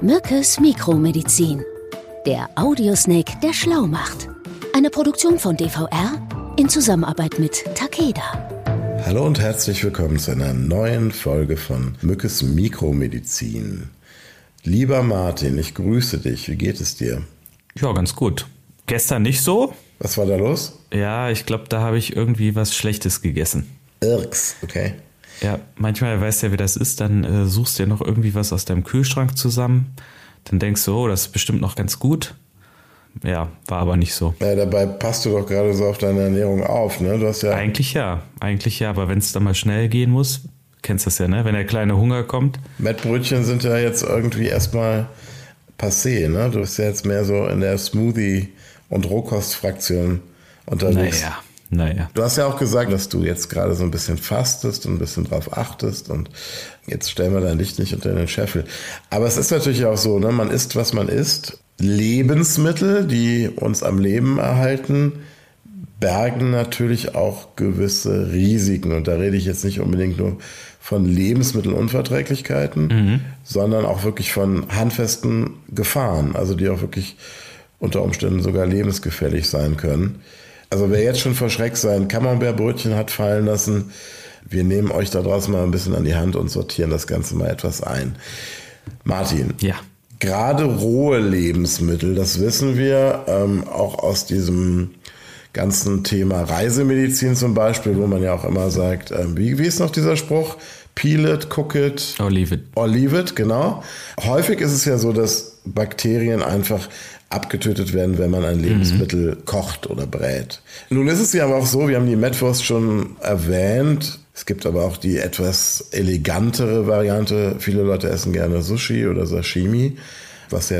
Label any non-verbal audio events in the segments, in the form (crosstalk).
Mückes Mikromedizin. Der Audiosnake, der schlau macht. Eine Produktion von DVR in Zusammenarbeit mit Takeda. Hallo und herzlich willkommen zu einer neuen Folge von Mückes Mikromedizin. Lieber Martin, ich grüße dich. Wie geht es dir? Ja, ganz gut. Gestern nicht so. Was war da los? Ja, ich glaube, da habe ich irgendwie was Schlechtes gegessen. Irks, okay. Ja, manchmal weißt du ja, wie das ist, dann äh, suchst du ja noch irgendwie was aus deinem Kühlschrank zusammen. Dann denkst du, oh, das ist bestimmt noch ganz gut. Ja, war aber nicht so. Ja, dabei passt du doch gerade so auf deine Ernährung auf, ne? Du hast ja. Eigentlich ja, eigentlich ja, aber wenn es dann mal schnell gehen muss, kennst das ja, ne? Wenn der kleine Hunger kommt. Mettbrötchen sind ja jetzt irgendwie erstmal passé, ne? Du bist ja jetzt mehr so in der Smoothie- und Rohkostfraktion unterwegs. Naja, naja. Du hast ja auch gesagt, dass du jetzt gerade so ein bisschen fastest und ein bisschen drauf achtest und jetzt stellen wir dein Licht nicht unter den Scheffel. Aber es ist natürlich auch so, ne? man isst, was man isst. Lebensmittel, die uns am Leben erhalten, bergen natürlich auch gewisse Risiken. Und da rede ich jetzt nicht unbedingt nur von Lebensmittelunverträglichkeiten, mhm. sondern auch wirklich von handfesten Gefahren, also die auch wirklich unter Umständen sogar lebensgefährlich sein können. Also wer jetzt schon vor Schreck sein Camembert-Brötchen hat fallen lassen, wir nehmen euch da draußen mal ein bisschen an die Hand und sortieren das Ganze mal etwas ein. Martin. Ja. Gerade rohe Lebensmittel, das wissen wir ähm, auch aus diesem ganzen Thema Reisemedizin zum Beispiel, wo man ja auch immer sagt, ähm, wie, wie ist noch dieser Spruch? Peel it, cook it. Or leave it. Or leave it, genau. Häufig ist es ja so, dass Bakterien einfach abgetötet werden, wenn man ein Lebensmittel mhm. kocht oder brät. Nun ist es ja aber auch so, wir haben die Metwurst schon erwähnt. Es gibt aber auch die etwas elegantere Variante. Viele Leute essen gerne Sushi oder Sashimi, was ja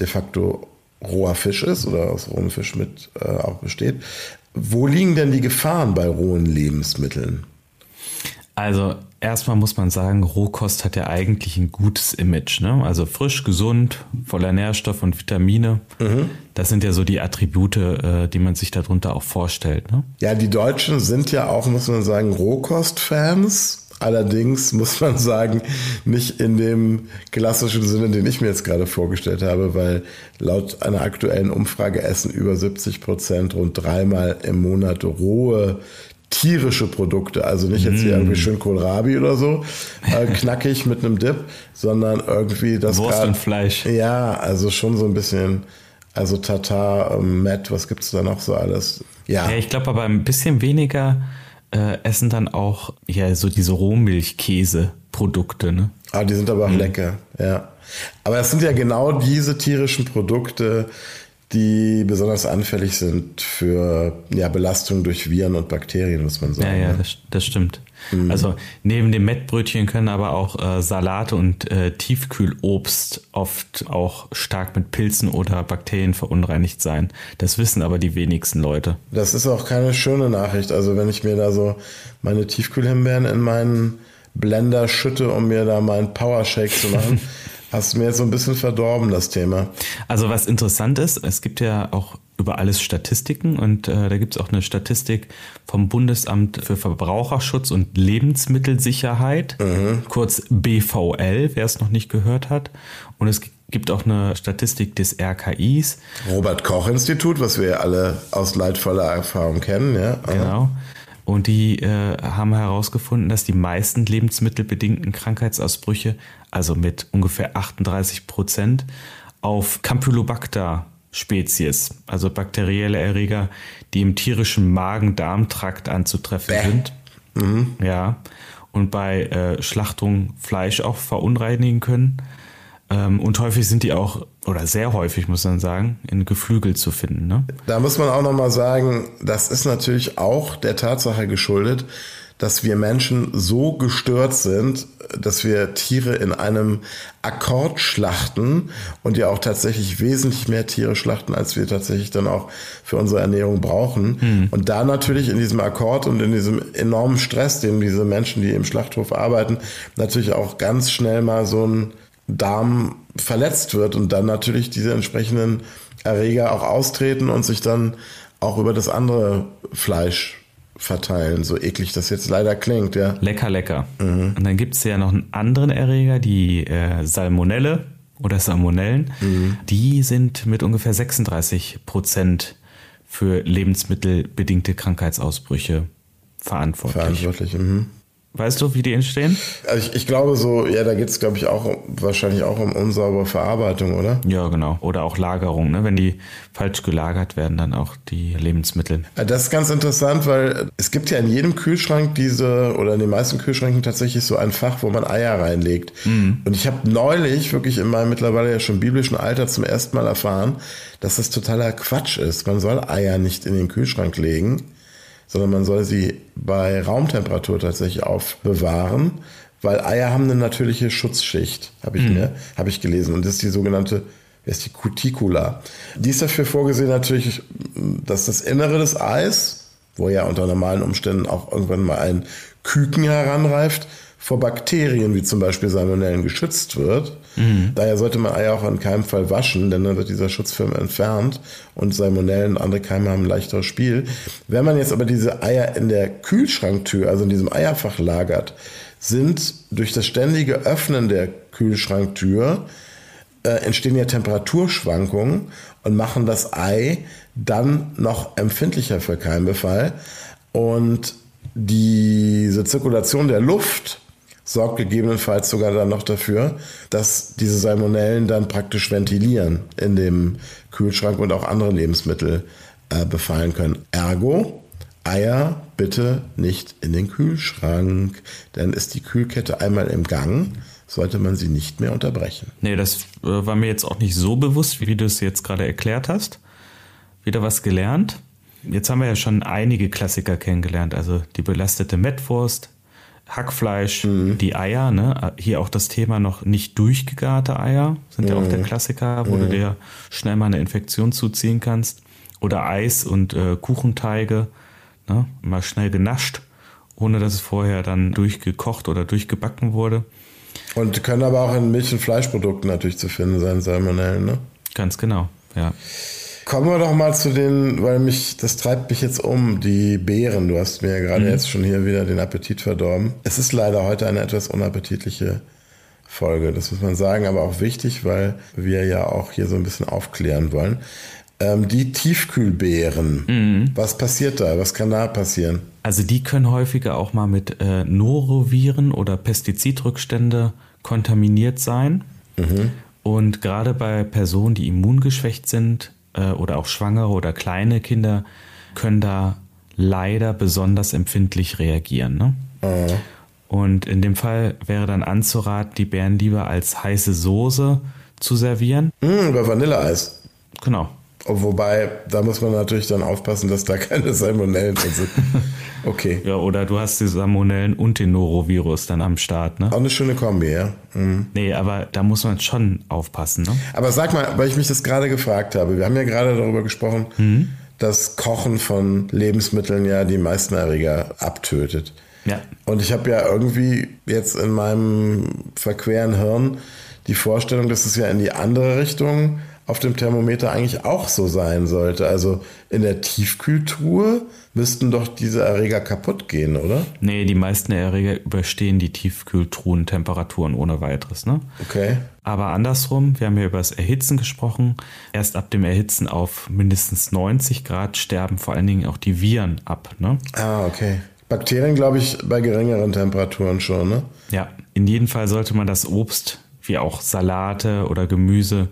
de facto roher Fisch ist oder aus rohem Fisch mit äh, auch besteht. Wo liegen denn die Gefahren bei rohen Lebensmitteln? Also erstmal muss man sagen, Rohkost hat ja eigentlich ein gutes Image. Ne? Also frisch, gesund, voller Nährstoff und Vitamine. Mhm. Das sind ja so die Attribute, äh, die man sich darunter auch vorstellt. Ne? Ja, die Deutschen sind ja auch, muss man sagen, Rohkost-Fans. Allerdings muss man sagen, nicht in dem klassischen Sinne, den ich mir jetzt gerade vorgestellt habe, weil laut einer aktuellen Umfrage essen über 70 Prozent rund dreimal im Monat rohe tierische Produkte, also nicht jetzt hier irgendwie mm. schön Kohlrabi oder so, äh, (laughs) knackig mit einem Dip, sondern irgendwie das Wurst grad, und Fleisch. Ja, also schon so ein bisschen, also Tatar, ähm, Matt, was gibt's da noch so alles? Ja, ja ich glaube aber ein bisschen weniger äh, essen dann auch ja so diese Rohmilchkäse-Produkte, ne? Ah, die sind aber auch mhm. lecker, ja. Aber es sind ja genau diese tierischen Produkte, die besonders anfällig sind für ja, Belastung durch Viren und Bakterien, muss man sagen. Ja, ja, ne? das, das stimmt. Mhm. Also neben dem Mettbrötchen können aber auch äh, Salate und äh, Tiefkühlobst oft auch stark mit Pilzen oder Bakterien verunreinigt sein. Das wissen aber die wenigsten Leute. Das ist auch keine schöne Nachricht. Also wenn ich mir da so meine Tiefkühlhimbeeren in meinen Blender schütte, um mir da meinen Powershake zu machen, (laughs) Hast du mir jetzt so ein bisschen verdorben, das Thema. Also was interessant ist, es gibt ja auch über alles Statistiken und äh, da gibt es auch eine Statistik vom Bundesamt für Verbraucherschutz und Lebensmittelsicherheit, mhm. kurz BVL, wer es noch nicht gehört hat. Und es gibt auch eine Statistik des RKIs. Robert Koch Institut, was wir ja alle aus leidvoller Erfahrung kennen, ja. Genau. Und die äh, haben herausgefunden, dass die meisten lebensmittelbedingten Krankheitsausbrüche, also mit ungefähr 38 Prozent, auf Campylobacter Spezies, also bakterielle Erreger, die im tierischen Magen-Darm-Trakt anzutreffen Bäh. sind. Mhm. Ja. Und bei äh, Schlachtung Fleisch auch verunreinigen können. Ähm, und häufig sind die auch, oder sehr häufig muss man sagen, in Geflügel zu finden. Ne? Da muss man auch nochmal sagen, das ist natürlich auch der Tatsache geschuldet, dass wir Menschen so gestört sind, dass wir Tiere in einem Akkord schlachten und ja auch tatsächlich wesentlich mehr Tiere schlachten, als wir tatsächlich dann auch für unsere Ernährung brauchen. Mhm. Und da natürlich in diesem Akkord und in diesem enormen Stress, den diese Menschen, die im Schlachthof arbeiten, natürlich auch ganz schnell mal so ein Darm verletzt wird und dann natürlich diese entsprechenden Erreger auch austreten und sich dann auch über das andere Fleisch verteilen, so eklig das jetzt leider klingt, ja. Lecker, lecker. Mhm. Und dann gibt es ja noch einen anderen Erreger, die äh, Salmonelle oder Salmonellen, mhm. die sind mit ungefähr 36 Prozent für lebensmittelbedingte Krankheitsausbrüche verantwortlich. Verantwortlich, mhm. Weißt du, wie die entstehen? Also ich, ich glaube so, ja, da geht es, glaube ich, auch wahrscheinlich auch um unsaubere Verarbeitung, oder? Ja, genau. Oder auch Lagerung, ne? Wenn die falsch gelagert werden, dann auch die Lebensmittel. Das ist ganz interessant, weil es gibt ja in jedem Kühlschrank diese, oder in den meisten Kühlschränken tatsächlich so ein Fach, wo man Eier reinlegt. Mhm. Und ich habe neulich wirklich in meinem mittlerweile ja schon biblischen Alter zum ersten Mal erfahren, dass das totaler Quatsch ist. Man soll Eier nicht in den Kühlschrank legen sondern man soll sie bei Raumtemperatur tatsächlich aufbewahren, weil Eier haben eine natürliche Schutzschicht, habe ich mhm. mir, habe ich gelesen. Und das ist die sogenannte, ist die Cuticula. Die ist dafür vorgesehen natürlich, dass das Innere des Eis, wo ja unter normalen Umständen auch irgendwann mal ein Küken heranreift, vor Bakterien wie zum Beispiel Salmonellen geschützt wird. Mhm. Daher sollte man Eier auch in keinem Fall waschen, denn dann wird dieser Schutzfilm entfernt und Salmonellen und andere Keime haben ein leichteres Spiel. Wenn man jetzt aber diese Eier in der Kühlschranktür, also in diesem Eierfach lagert, sind durch das ständige Öffnen der Kühlschranktür äh, entstehen ja Temperaturschwankungen und machen das Ei dann noch empfindlicher für Keimbefall. Und diese Zirkulation der Luft sorgt gegebenenfalls sogar dann noch dafür, dass diese Salmonellen dann praktisch ventilieren in dem Kühlschrank und auch andere Lebensmittel äh, befallen können. Ergo, Eier bitte nicht in den Kühlschrank, dann ist die Kühlkette einmal im Gang, sollte man sie nicht mehr unterbrechen. Nee, das äh, war mir jetzt auch nicht so bewusst, wie du es jetzt gerade erklärt hast. Wieder was gelernt. Jetzt haben wir ja schon einige Klassiker kennengelernt, also die belastete Mettwurst, Hackfleisch, mhm. die Eier, ne? Hier auch das Thema noch nicht durchgegarte Eier, sind mhm. ja auch der mhm. Klassiker, wo mhm. du dir schnell mal eine Infektion zuziehen kannst. Oder Eis und äh, Kuchenteige, ne? Mal schnell genascht, ohne dass es vorher dann durchgekocht oder durchgebacken wurde. Und können aber auch in Milch- und Fleischprodukten natürlich zu finden sein, Salmonellen, ne? Ganz genau, ja. Kommen wir doch mal zu den, weil mich, das treibt mich jetzt um, die Beeren. Du hast mir ja gerade mhm. jetzt schon hier wieder den Appetit verdorben. Es ist leider heute eine etwas unappetitliche Folge, das muss man sagen, aber auch wichtig, weil wir ja auch hier so ein bisschen aufklären wollen. Ähm, die Tiefkühlbeeren, mhm. was passiert da? Was kann da passieren? Also die können häufiger auch mal mit äh, Noroviren oder Pestizidrückstände kontaminiert sein. Mhm. Und gerade bei Personen, die immungeschwächt sind, äh, oder auch Schwangere oder kleine Kinder können da leider besonders empfindlich reagieren. Ne? Mhm. Und in dem Fall wäre dann anzuraten, die Beeren lieber als heiße Soße zu servieren. Mm, über Vanilleeis. Genau. Wobei, da muss man natürlich dann aufpassen, dass da keine Salmonellen drin sind. (laughs) Okay. Ja, oder du hast die Salmonellen und den Norovirus dann am Start, ne? Auch eine schöne Kombi, ja. Mhm. Nee, aber da muss man schon aufpassen, ne? Aber sag mal, weil ich mich das gerade gefragt habe, wir haben ja gerade darüber gesprochen, mhm. dass Kochen von Lebensmitteln ja die meisten Erreger abtötet. Ja. Und ich habe ja irgendwie jetzt in meinem verqueren Hirn die Vorstellung, dass es ja in die andere Richtung auf dem Thermometer eigentlich auch so sein sollte. Also in der Tiefkühltruhe müssten doch diese Erreger kaputt gehen, oder? Nee, die meisten Erreger überstehen die Tiefkühltruhentemperaturen ohne weiteres. Ne? Okay. Aber andersrum, wir haben ja über das Erhitzen gesprochen. Erst ab dem Erhitzen auf mindestens 90 Grad sterben vor allen Dingen auch die Viren ab. Ne? Ah, okay. Bakterien, glaube ich, bei geringeren Temperaturen schon, ne? Ja, in jedem Fall sollte man das Obst, wie auch Salate oder Gemüse,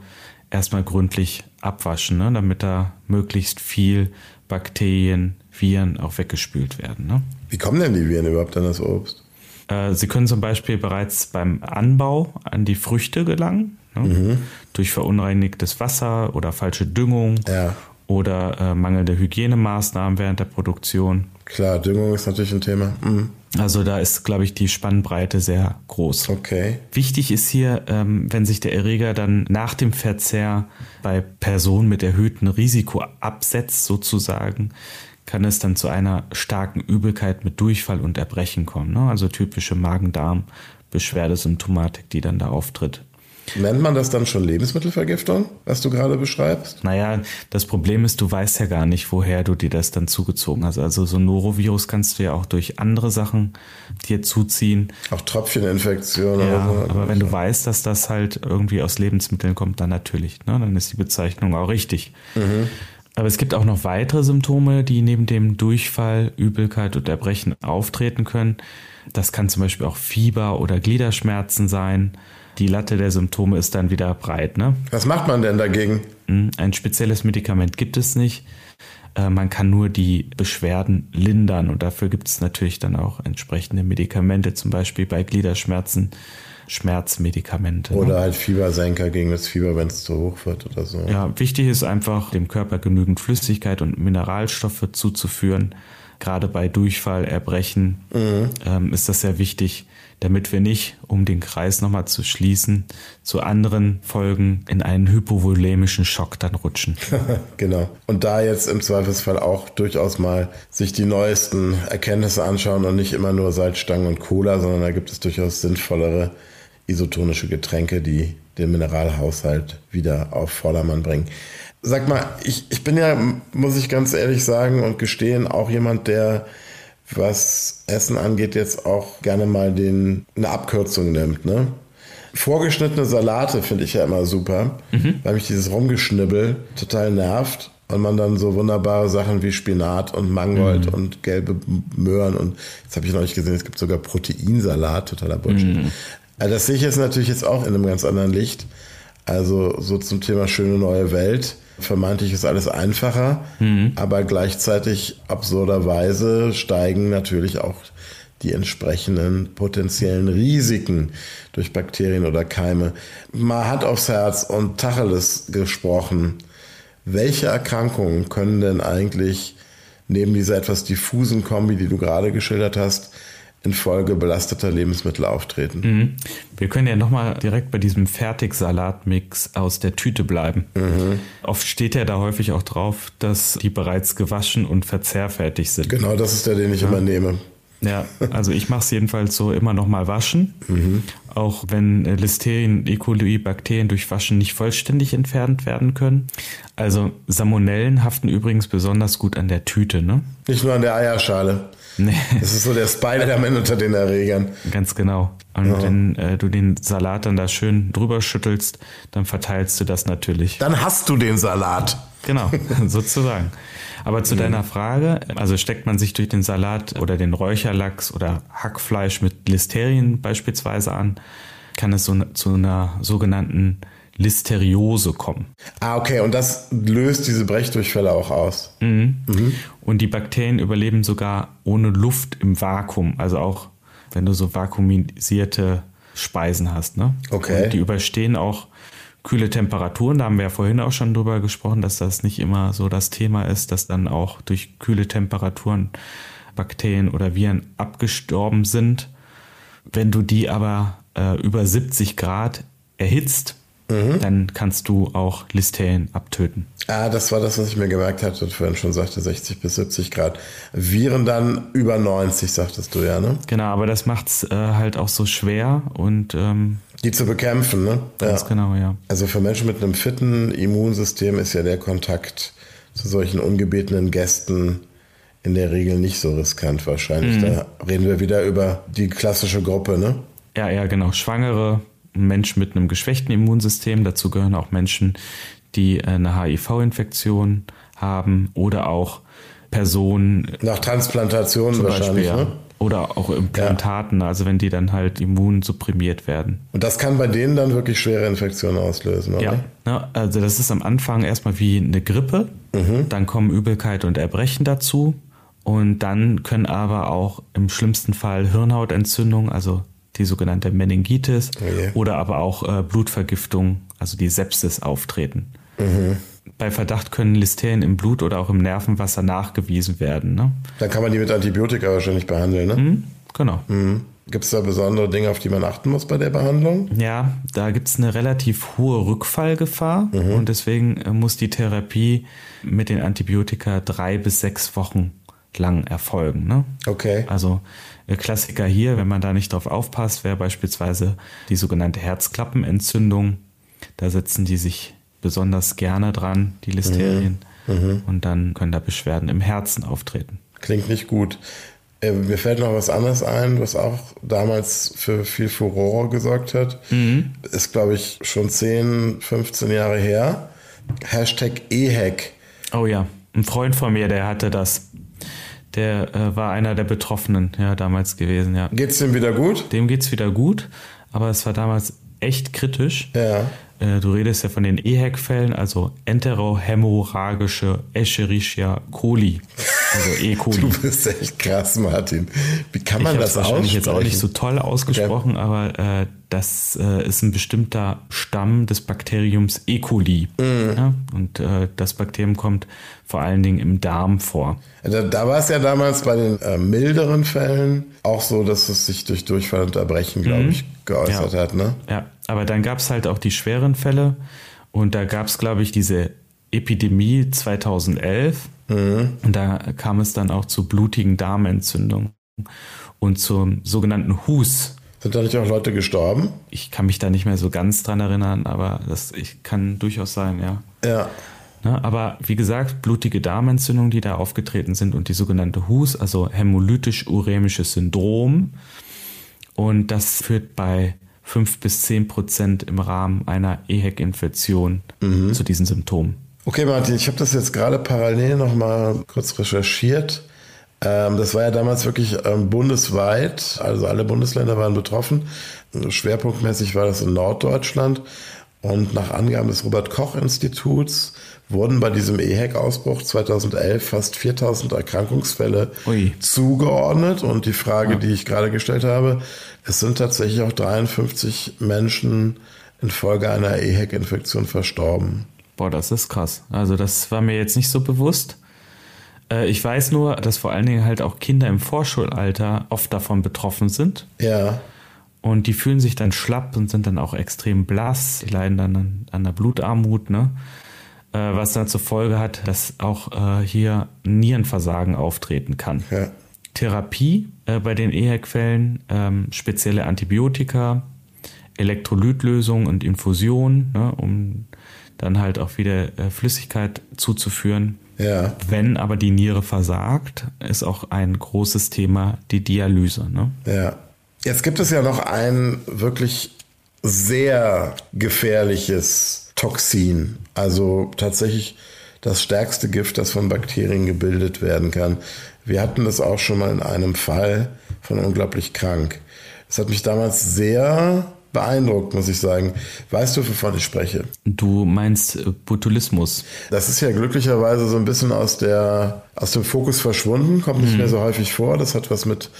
erstmal gründlich abwaschen, ne, damit da möglichst viel Bakterien, Viren auch weggespült werden. Ne? Wie kommen denn die Viren überhaupt an das Obst? Äh, sie können zum Beispiel bereits beim Anbau an die Früchte gelangen, ne? mhm. durch verunreinigtes Wasser oder falsche Düngung ja. oder äh, mangelnde Hygienemaßnahmen während der Produktion. Klar, Düngung ist natürlich ein Thema. Mhm. Also da ist, glaube ich, die Spannbreite sehr groß. Okay. Wichtig ist hier, ähm, wenn sich der Erreger dann nach dem Verzehr bei Personen mit erhöhtem Risiko absetzt, sozusagen, kann es dann zu einer starken Übelkeit mit Durchfall und Erbrechen kommen. Ne? Also typische Magen-Darm-Beschwerdesymptomatik, die dann da auftritt. Nennt man das dann schon Lebensmittelvergiftung, was du gerade beschreibst? Naja, das Problem ist, du weißt ja gar nicht, woher du dir das dann zugezogen hast. Also so ein Norovirus kannst du ja auch durch andere Sachen dir zuziehen. Auch Tröpfcheninfektionen. Ja, oder so. aber wenn du weißt, dass das halt irgendwie aus Lebensmitteln kommt, dann natürlich. Ne? Dann ist die Bezeichnung auch richtig. Mhm. Aber es gibt auch noch weitere Symptome, die neben dem Durchfall, Übelkeit und Erbrechen auftreten können. Das kann zum Beispiel auch Fieber oder Gliederschmerzen sein. Die Latte der Symptome ist dann wieder breit. Ne? Was macht man denn dagegen? Hm, Ein spezielles Medikament gibt es nicht. Äh, Man kann nur die Beschwerden lindern und dafür gibt es natürlich dann auch entsprechende Medikamente, zum Beispiel bei Gliederschmerzen Schmerzmedikamente. ne? Oder halt Fiebersenker gegen das Fieber, wenn es zu hoch wird oder so. Ja, wichtig ist einfach, dem Körper genügend Flüssigkeit und Mineralstoffe zuzuführen. Gerade bei Durchfall, Erbrechen ähm, ist das sehr wichtig, damit wir nicht, um den Kreis nochmal zu schließen, zu anderen Folgen in einen hypovolemischen Schock dann rutschen. (laughs) Genau. Und da jetzt im Zweifelsfall auch durchaus mal sich die neuesten Erkenntnisse anschauen und nicht immer nur Salzstangen und Cola, sondern da gibt es durchaus sinnvollere isotonische Getränke, die den Mineralhaushalt wieder auf Vordermann bringen. Sag mal, ich, ich bin ja, muss ich ganz ehrlich sagen und gestehen, auch jemand, der, was Essen angeht, jetzt auch gerne mal den, eine Abkürzung nimmt, ne? Vorgeschnittene Salate finde ich ja immer super, weil mich dieses Rumgeschnibbel total nervt und man dann so wunderbare Sachen wie Spinat und Mangold und gelbe Möhren und jetzt habe ich noch nicht gesehen, es gibt sogar Proteinsalat, totaler Bullshit. Also das sehe ich jetzt natürlich jetzt auch in einem ganz anderen Licht. Also so zum Thema schöne neue Welt. Vermeintlich ist alles einfacher, aber gleichzeitig absurderweise steigen natürlich auch die entsprechenden potenziellen Risiken durch Bakterien oder Keime. Mal Hand aufs Herz und Tacheles gesprochen. Welche Erkrankungen können denn eigentlich neben dieser etwas diffusen Kombi, die du gerade geschildert hast, infolge belasteter Lebensmittel auftreten? Mhm. Wir können ja nochmal direkt bei diesem Fertigsalatmix aus der Tüte bleiben. Oft steht ja da häufig auch drauf, dass die bereits gewaschen und verzehrfertig sind. Genau, das ist der, den ich immer nehme. Ja, also ich mache es jedenfalls so immer noch mal waschen. Auch wenn äh, Listerien, E. coli, Bakterien durch Waschen nicht vollständig entfernt werden können. Also Salmonellen haften übrigens besonders gut an der Tüte, ne? Nicht nur an der Eierschale. Nee, Das ist so der Spider-Man unter den Erregern. ganz genau. Und wenn äh, du den Salat dann da schön drüber schüttelst, dann verteilst du das natürlich. Dann hast du den Salat. Genau, (laughs) sozusagen. Aber zu deiner Frage, also steckt man sich durch den Salat oder den Räucherlachs oder Hackfleisch mit Listerien beispielsweise an, kann es so zu einer sogenannten Listeriose kommen. Ah, okay, und das löst diese Brechdurchfälle auch aus. Und die Bakterien überleben sogar ohne Luft im Vakuum, also auch wenn du so vakuumisierte Speisen hast. Ne? Okay. Und die überstehen auch kühle Temperaturen. Da haben wir ja vorhin auch schon drüber gesprochen, dass das nicht immer so das Thema ist, dass dann auch durch kühle Temperaturen Bakterien oder Viren abgestorben sind. Wenn du die aber äh, über 70 Grad erhitzt, dann kannst du auch Listerien abtöten. Ah, das war das, was ich mir gemerkt hatte, und vorhin schon sagte, 60 bis 70 Grad. Viren dann über 90, sagtest du ja, ne? Genau, aber das macht's äh, halt auch so schwer und ähm, Die zu bekämpfen, ne? ganz genau, ja. Also für Menschen mit einem fitten Immunsystem ist ja der Kontakt zu solchen ungebetenen Gästen in der Regel nicht so riskant wahrscheinlich. Da reden wir wieder über die klassische Gruppe, ne? Ja, ja, genau. Schwangere, Menschen mit einem geschwächten Immunsystem, dazu gehören auch Menschen, die eine HIV-Infektion haben oder auch Personen Nach Transplantation zum wahrscheinlich, Beispiel, ja. ne? oder auch Implantaten, also wenn die dann halt immunsupprimiert werden. Und das kann bei denen dann wirklich schwere Infektionen auslösen, oder? Ja, ne, also das ist am Anfang erstmal wie eine Grippe, dann kommen Übelkeit und Erbrechen dazu und dann können aber auch im schlimmsten Fall Hirnhautentzündung, also die sogenannte Meningitis je. oder aber auch äh, Blutvergiftung, also die Sepsis auftreten. Bei Verdacht können Listerien im Blut oder auch im Nervenwasser nachgewiesen werden. Ne? Dann kann man die mit Antibiotika wahrscheinlich behandeln, ne? Hm, genau. Gibt es da besondere Dinge, auf die man achten muss bei der Behandlung? Ja, da gibt es eine relativ hohe Rückfallgefahr und deswegen äh, muss die Therapie mit den Antibiotika drei bis sechs Wochen lang erfolgen. Ne? Okay. Also Klassiker hier, wenn man da nicht drauf aufpasst, wäre beispielsweise die sogenannte Herzklappenentzündung. Da setzen die sich besonders gerne dran, die Listerien. Mhm. Und dann können da Beschwerden im Herzen auftreten. Klingt nicht gut. Äh, mir fällt noch was anderes ein, was auch damals für viel Furore gesorgt hat. Mhm. Ist, glaube ich, schon 10, 15 Jahre her. Hashtag EHAC. Oh ja, ein Freund von mir, der hatte das. Der äh, war einer der Betroffenen, ja, damals gewesen, ja. Geht's dem wieder gut? Dem geht's wieder gut, aber es war damals echt kritisch. Ja. Äh, du redest ja von den EHEC-Fällen, also enterohämorrhagische Escherichia coli. Also E. coli. Du bist echt krass, Martin. Wie kann man ich das wahrscheinlich jetzt auch nicht so toll ausgesprochen, okay. aber äh, das äh, ist ein bestimmter Stamm des Bakteriums E. coli. Mhm. Ja? Und äh, das Bakterium kommt vor allen Dingen im Darm vor. Da, da war es ja damals bei den äh, milderen Fällen auch so, dass es sich durch Durchfall und Erbrechen, glaube mhm. ich, geäußert ja. hat. Ne? Ja, aber dann gab es halt auch die schweren Fälle und da gab es, glaube ich, diese Epidemie 2011 mhm. und da kam es dann auch zu blutigen Darmentzündungen und zum sogenannten Hus. Sind da nicht auch Leute gestorben? Ich kann mich da nicht mehr so ganz dran erinnern, aber das ich, kann durchaus sein, ja. Ja. Ne, aber wie gesagt, blutige Darmentzündungen, die da aufgetreten sind und die sogenannte HUS, also hämolytisch-urämisches Syndrom. Und das führt bei 5 bis 10 Prozent im Rahmen einer EHEC-Infektion mhm. zu diesen Symptomen. Okay, Martin, ich habe das jetzt gerade parallel nochmal kurz recherchiert. Ähm, das war ja damals wirklich ähm, bundesweit, also alle Bundesländer waren betroffen. Schwerpunktmäßig war das in Norddeutschland. Und nach Angaben des Robert Koch Instituts wurden bei diesem EHEC-Ausbruch 2011 fast 4000 Erkrankungsfälle Ui. zugeordnet. Und die Frage, ja. die ich gerade gestellt habe, es sind tatsächlich auch 53 Menschen infolge einer EHEC-Infektion verstorben. Boah, das ist krass. Also das war mir jetzt nicht so bewusst. Äh, ich weiß nur, dass vor allen Dingen halt auch Kinder im Vorschulalter oft davon betroffen sind. Ja. Und die fühlen sich dann schlapp und sind dann auch extrem blass. Die leiden dann an, an der Blutarmut, ne? Äh, was dann zur Folge hat, dass auch äh, hier Nierenversagen auftreten kann. Ja. Therapie äh, bei den EHEC-Fällen, ähm, spezielle Antibiotika, Elektrolytlösung und Infusion, ne, um dann halt auch wieder äh, Flüssigkeit zuzuführen. Ja. Wenn aber die Niere versagt, ist auch ein großes Thema die Dialyse. Ne? Ja. Jetzt gibt es ja noch ein wirklich sehr gefährliches Toxin. Also tatsächlich das stärkste Gift, das von Bakterien gebildet werden kann. Wir hatten das auch schon mal in einem Fall von unglaublich krank. Es hat mich damals sehr beeindruckt, muss ich sagen. Weißt du, wovon ich spreche? Du meinst äh, Botulismus. Das ist ja glücklicherweise so ein bisschen aus, der, aus dem Fokus verschwunden, kommt nicht mhm. mehr so häufig vor. Das hat was mit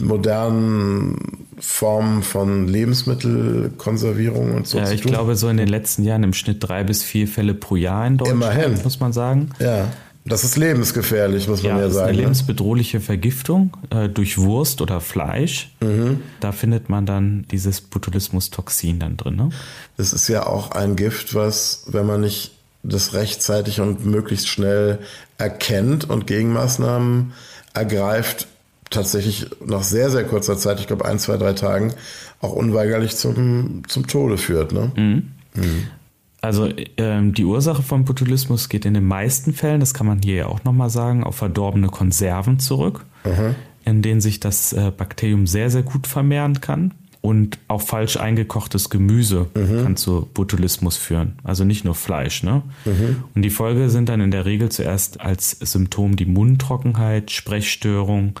modernen Formen von Lebensmittelkonservierung und so ja, zu ich tun? glaube, so in den letzten Jahren im Schnitt drei bis vier Fälle pro Jahr in Deutschland, Immerhin. muss man sagen. Ja. Das ist lebensgefährlich, muss man ja, ja sagen. Das ist eine ne? lebensbedrohliche Vergiftung äh, durch Wurst oder Fleisch. Mhm. Da findet man dann dieses Botulismus-Toxin dann drin. Ne? Das ist ja auch ein Gift, was, wenn man nicht das rechtzeitig und möglichst schnell erkennt und Gegenmaßnahmen ergreift, tatsächlich nach sehr, sehr kurzer Zeit, ich glaube ein, zwei, drei Tagen, auch unweigerlich zum, zum Tode führt. Ne? Mhm. Mhm. Also ähm, die Ursache von Botulismus geht in den meisten Fällen, das kann man hier ja auch nochmal sagen, auf verdorbene Konserven zurück, mhm. in denen sich das äh, Bakterium sehr, sehr gut vermehren kann. Und auch falsch eingekochtes Gemüse mhm. kann zu Botulismus führen. Also nicht nur Fleisch. Ne? Mhm. Und die Folge sind dann in der Regel zuerst als Symptom die Mundtrockenheit, Sprechstörung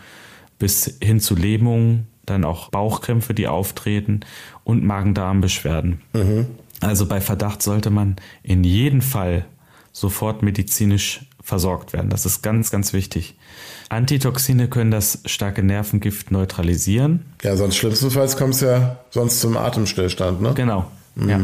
bis hin zu Lähmungen, dann auch Bauchkrämpfe, die auftreten und Magen-Darm-Beschwerden. Mhm. Also bei Verdacht sollte man in jedem Fall sofort medizinisch versorgt werden. Das ist ganz, ganz wichtig. Antitoxine können das starke Nervengift neutralisieren. Ja, sonst schlimmstenfalls kommt es ja sonst zum Atemstillstand, ne? Genau. Mhm. Ja.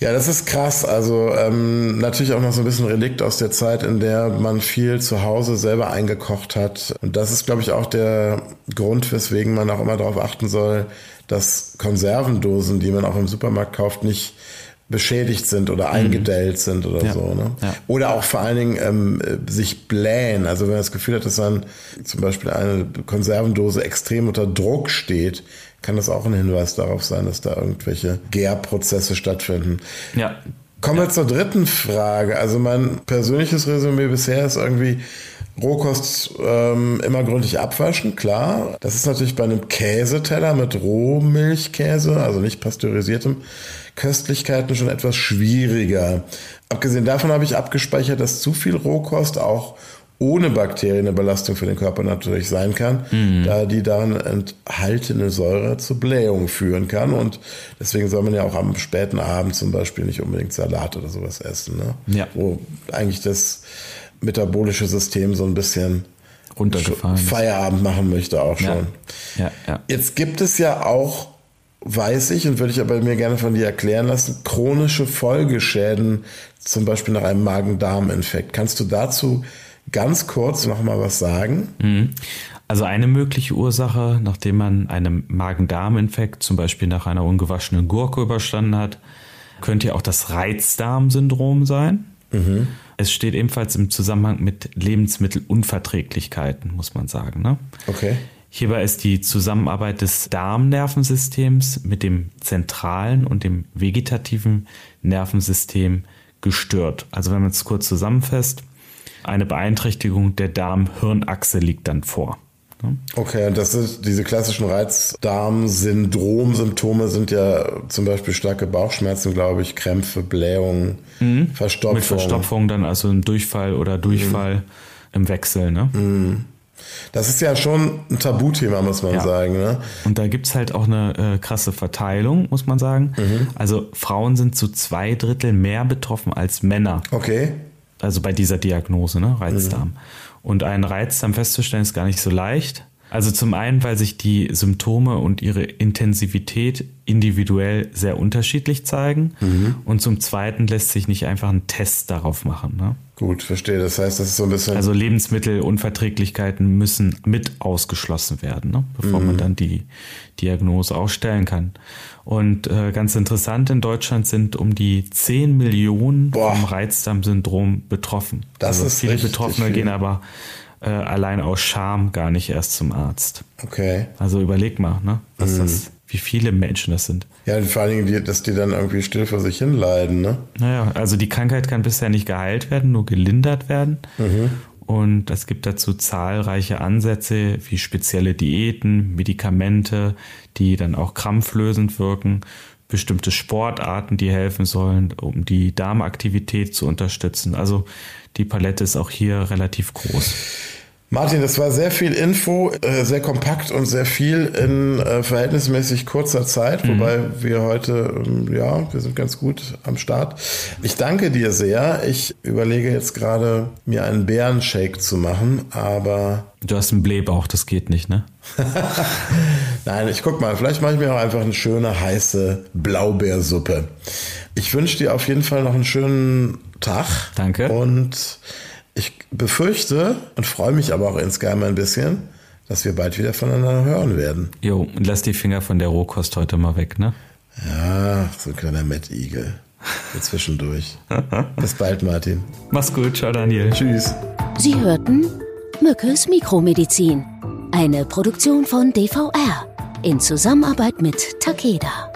Ja, das ist krass. Also ähm, natürlich auch noch so ein bisschen Relikt aus der Zeit, in der man viel zu Hause selber eingekocht hat. Und das ist, glaube ich, auch der Grund, weswegen man auch immer darauf achten soll, dass Konservendosen, die man auch im Supermarkt kauft, nicht beschädigt sind oder eingedellt sind oder Ja. so. Ne? Ja. Oder auch vor allen Dingen ähm, äh, sich blähen. Also wenn man das Gefühl hat, dass dann zum Beispiel eine Konservendose extrem unter Druck steht, kann das auch ein Hinweis darauf sein, dass da irgendwelche Gärprozesse stattfinden. Ja. Kommen wir zur dritten Frage. Also mein persönliches Resümee bisher ist irgendwie Rohkost ähm, immer gründlich abwaschen, klar. Das ist natürlich bei einem Käseteller mit Rohmilchkäse, also nicht pasteurisiertem Köstlichkeiten schon etwas schwieriger. Abgesehen davon habe ich abgespeichert, dass zu viel Rohkost auch ohne Bakterien eine Belastung für den Körper natürlich sein kann, da die darin enthaltene Säure zur Blähung führen kann. Und deswegen soll man ja auch am späten Abend zum Beispiel nicht unbedingt Salat oder sowas essen, ne? Ja. wo eigentlich das metabolische System so ein bisschen Runtergefahren. Feierabend machen möchte auch Ja. schon. Ja, ja. Jetzt gibt es ja auch, weiß ich und würde ich aber mir gerne von dir erklären lassen, chronische Folgeschäden, zum Beispiel nach einem Magen-Darm-Infekt. Kannst du dazu ganz kurz noch mal was sagen? Also eine mögliche Ursache, nachdem man einen Magen-Darm-Infekt, zum Beispiel nach einer ungewaschenen Gurke überstanden hat, könnte ja auch das Reizdarmsyndrom sein. Es steht ebenfalls im Zusammenhang mit Lebensmittelunverträglichkeiten, muss man sagen. Ne? Okay. Hierbei ist die Zusammenarbeit des Darmnervensystems mit dem zentralen und dem vegetativen Nervensystem gestört. Also wenn man es kurz zusammenfasst, eine Beeinträchtigung der Darm-Hirnachse liegt dann vor. Ne? Okay, und das ist diese klassischen Reizdarm-Syndrom-Symptome sind ja zum Beispiel starke Bauchschmerzen, glaube ich, Krämpfe, Blähungen, Verstopfung. Mit Verstopfung dann also ein Durchfall oder Durchfall im Wechsel. Ne? Das ist ja schon ein Tabuthema, muss man Ja. sagen. Ne? Und da gibt's halt auch eine äh, krasse Verteilung, muss man sagen. Also Frauen sind zu zwei Drittel mehr betroffen als Männer. Okay. Also bei dieser Diagnose, ne, Reizdarm. Und einen Reizdarm festzustellen ist gar nicht so leicht. Also zum einen, weil sich die Symptome und ihre Intensivität individuell sehr unterschiedlich zeigen. Und zum zweiten lässt sich nicht einfach ein Test darauf machen. Ne? Gut, verstehe. Das heißt, das ist so ein bisschen. Also Lebensmittelunverträglichkeiten müssen mit ausgeschlossen werden, ne? bevor man dann die Diagnose auch stellen kann. Und äh, ganz interessant, in Deutschland sind um die 10 Millionen Boah. vom Reizdarmsyndrom betroffen. Das also ist viele Betroffene viel. gehen aber äh, allein aus Scham gar nicht erst zum Arzt. okay. Also überleg mal, ne? Was das, wie viele Menschen das sind. Ja, und vor allen Dingen, dass die dann irgendwie still vor sich hin leiden, ne? Naja, also die Krankheit kann bisher nicht geheilt werden, nur gelindert werden. Und es gibt dazu zahlreiche Ansätze wie spezielle Diäten, Medikamente, die dann auch krampflösend wirken, bestimmte Sportarten, die helfen sollen, um die Darmaktivität zu unterstützen. Also die Palette ist auch hier relativ groß. Martin, das war sehr viel Info, äh, sehr kompakt und sehr viel in äh, verhältnismäßig kurzer Zeit, wobei wir heute, ähm, ja, wir sind ganz gut am Start. Ich danke dir sehr. Ich überlege jetzt gerade, mir einen Bärenshake zu machen, aber Du hast einen Blähbauch, das geht nicht, ne? (laughs) Nein, ich guck mal, vielleicht mache ich mir auch einfach eine schöne heiße Blaubeersuppe. Ich wünsche dir auf jeden Fall noch einen schönen Tag. Danke. Und ich befürchte und freue mich aber auch insgeheim ein bisschen, dass wir bald wieder voneinander hören werden. Jo, und lass die Finger von der Rohkost heute mal weg, ne? Ja, so ein kleiner Mettigel. Zwischendurch. (laughs) Bis bald, Martin. Mach's gut, ciao Daniel. Tschüss. Sie hörten Mückes Mikromedizin, eine Produktion von DVR in Zusammenarbeit mit Takeda.